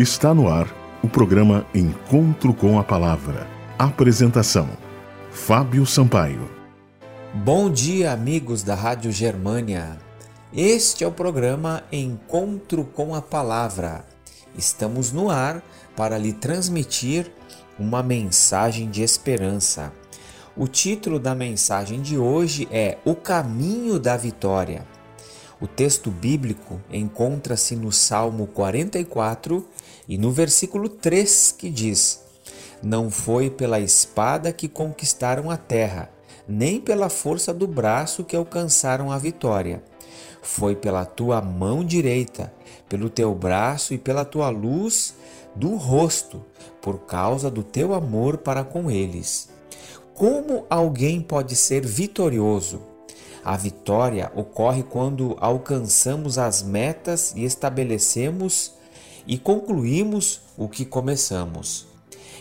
Está no ar o programa Encontro com a Palavra. Apresentação: Fábio Sampaio. Bom dia, amigos da Rádio Germânia. Este é o programa Encontro com a Palavra. Estamos no ar para lhe transmitir uma mensagem de esperança. O título da mensagem de hoje é O Caminho da Vitória. O texto bíblico encontra-se no Salmo 44 e no versículo 3 que diz: Não foi pela espada que conquistaram a terra, nem pela força do braço que alcançaram a vitória. Foi pela tua mão direita, pelo teu braço e pela tua luz do rosto, por causa do teu amor para com eles. Como alguém pode ser vitorioso? A vitória ocorre quando alcançamos as metas e estabelecemos e concluímos o que começamos.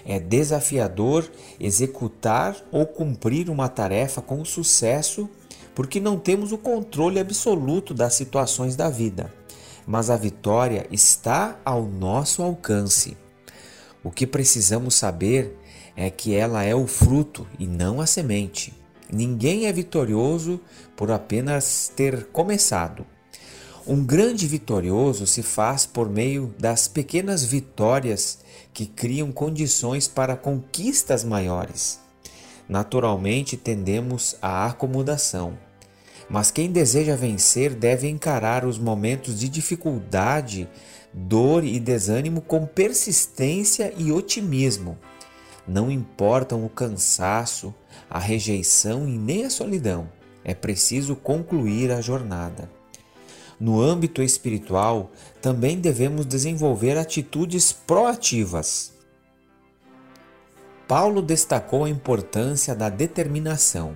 É desafiador executar ou cumprir uma tarefa com sucesso porque não temos o controle absoluto das situações da vida, mas a vitória está ao nosso alcance. O que precisamos saber é que ela é o fruto e não a semente. Ninguém é vitorioso por apenas ter começado. Um grande vitorioso se faz por meio das pequenas vitórias que criam condições para conquistas maiores. Naturalmente tendemos à acomodação, mas quem deseja vencer deve encarar os momentos de dificuldade, dor e desânimo com persistência e otimismo. Não importam o cansaço, a rejeição e nem a solidão. É preciso concluir a jornada. No âmbito espiritual, também devemos desenvolver atitudes proativas. Paulo destacou a importância da determinação.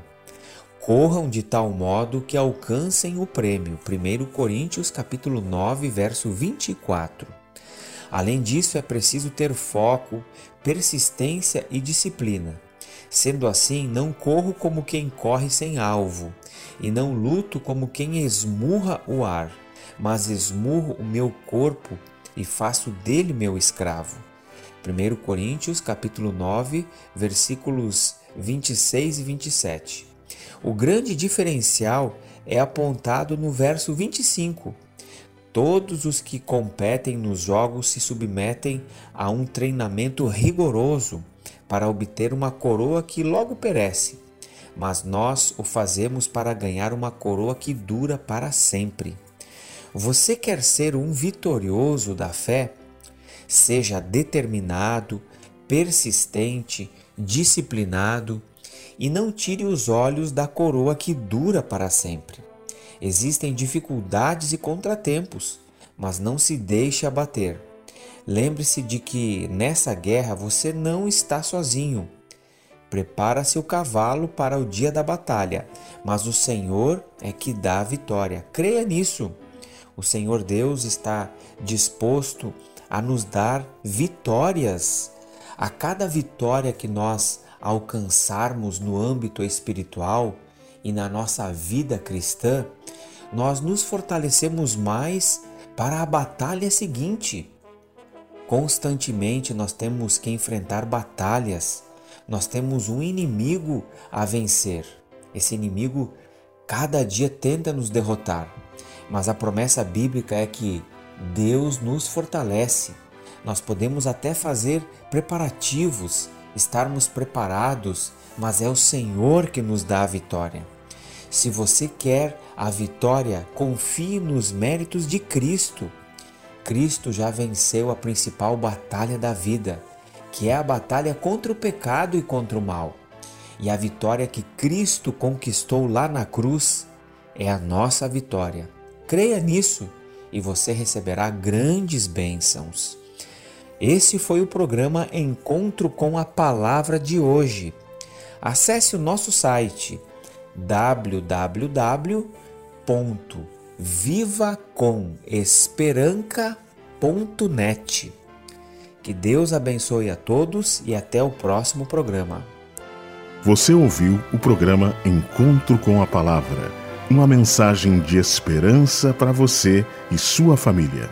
Corram de tal modo que alcancem o prêmio. 1 Coríntios capítulo 9, verso 24. Além disso, é preciso ter foco, persistência e disciplina. Sendo assim, não corro como quem corre sem alvo, e não luto como quem esmurra o ar, mas esmurro o meu corpo e faço dele meu escravo. 1 Coríntios capítulo 9, versículos 26 e 27. O grande diferencial é apontado no verso 25, Todos os que competem nos jogos se submetem a um treinamento rigoroso para obter uma coroa que logo perece, mas nós o fazemos para ganhar uma coroa que dura para sempre. Você quer ser um vitorioso da fé? Seja determinado, persistente, disciplinado e não tire os olhos da coroa que dura para sempre. Existem dificuldades e contratempos, mas não se deixe abater. Lembre-se de que nessa guerra você não está sozinho. Prepara seu cavalo para o dia da batalha, mas o Senhor é que dá a vitória. Creia nisso. O Senhor Deus está disposto a nos dar vitórias. A cada vitória que nós alcançarmos no âmbito espiritual e na nossa vida cristã, nós nos fortalecemos mais para a batalha seguinte. Constantemente nós temos que enfrentar batalhas, nós temos um inimigo a vencer. Esse inimigo cada dia tenta nos derrotar, mas a promessa bíblica é que Deus nos fortalece. Nós podemos até fazer preparativos, estarmos preparados, mas é o Senhor que nos dá a vitória. Se você quer a vitória, confie nos méritos de Cristo. Cristo já venceu a principal batalha da vida, que é a batalha contra o pecado e contra o mal. E a vitória que Cristo conquistou lá na cruz é a nossa vitória. Creia nisso e você receberá grandes bênçãos. Esse foi o programa Encontro com a Palavra de hoje. Acesse o nosso site www.vivacomesperanca.net. Que Deus abençoe a todos e até o próximo programa. Você ouviu o programa Encontro com a Palavra, uma mensagem de esperança para você e sua família.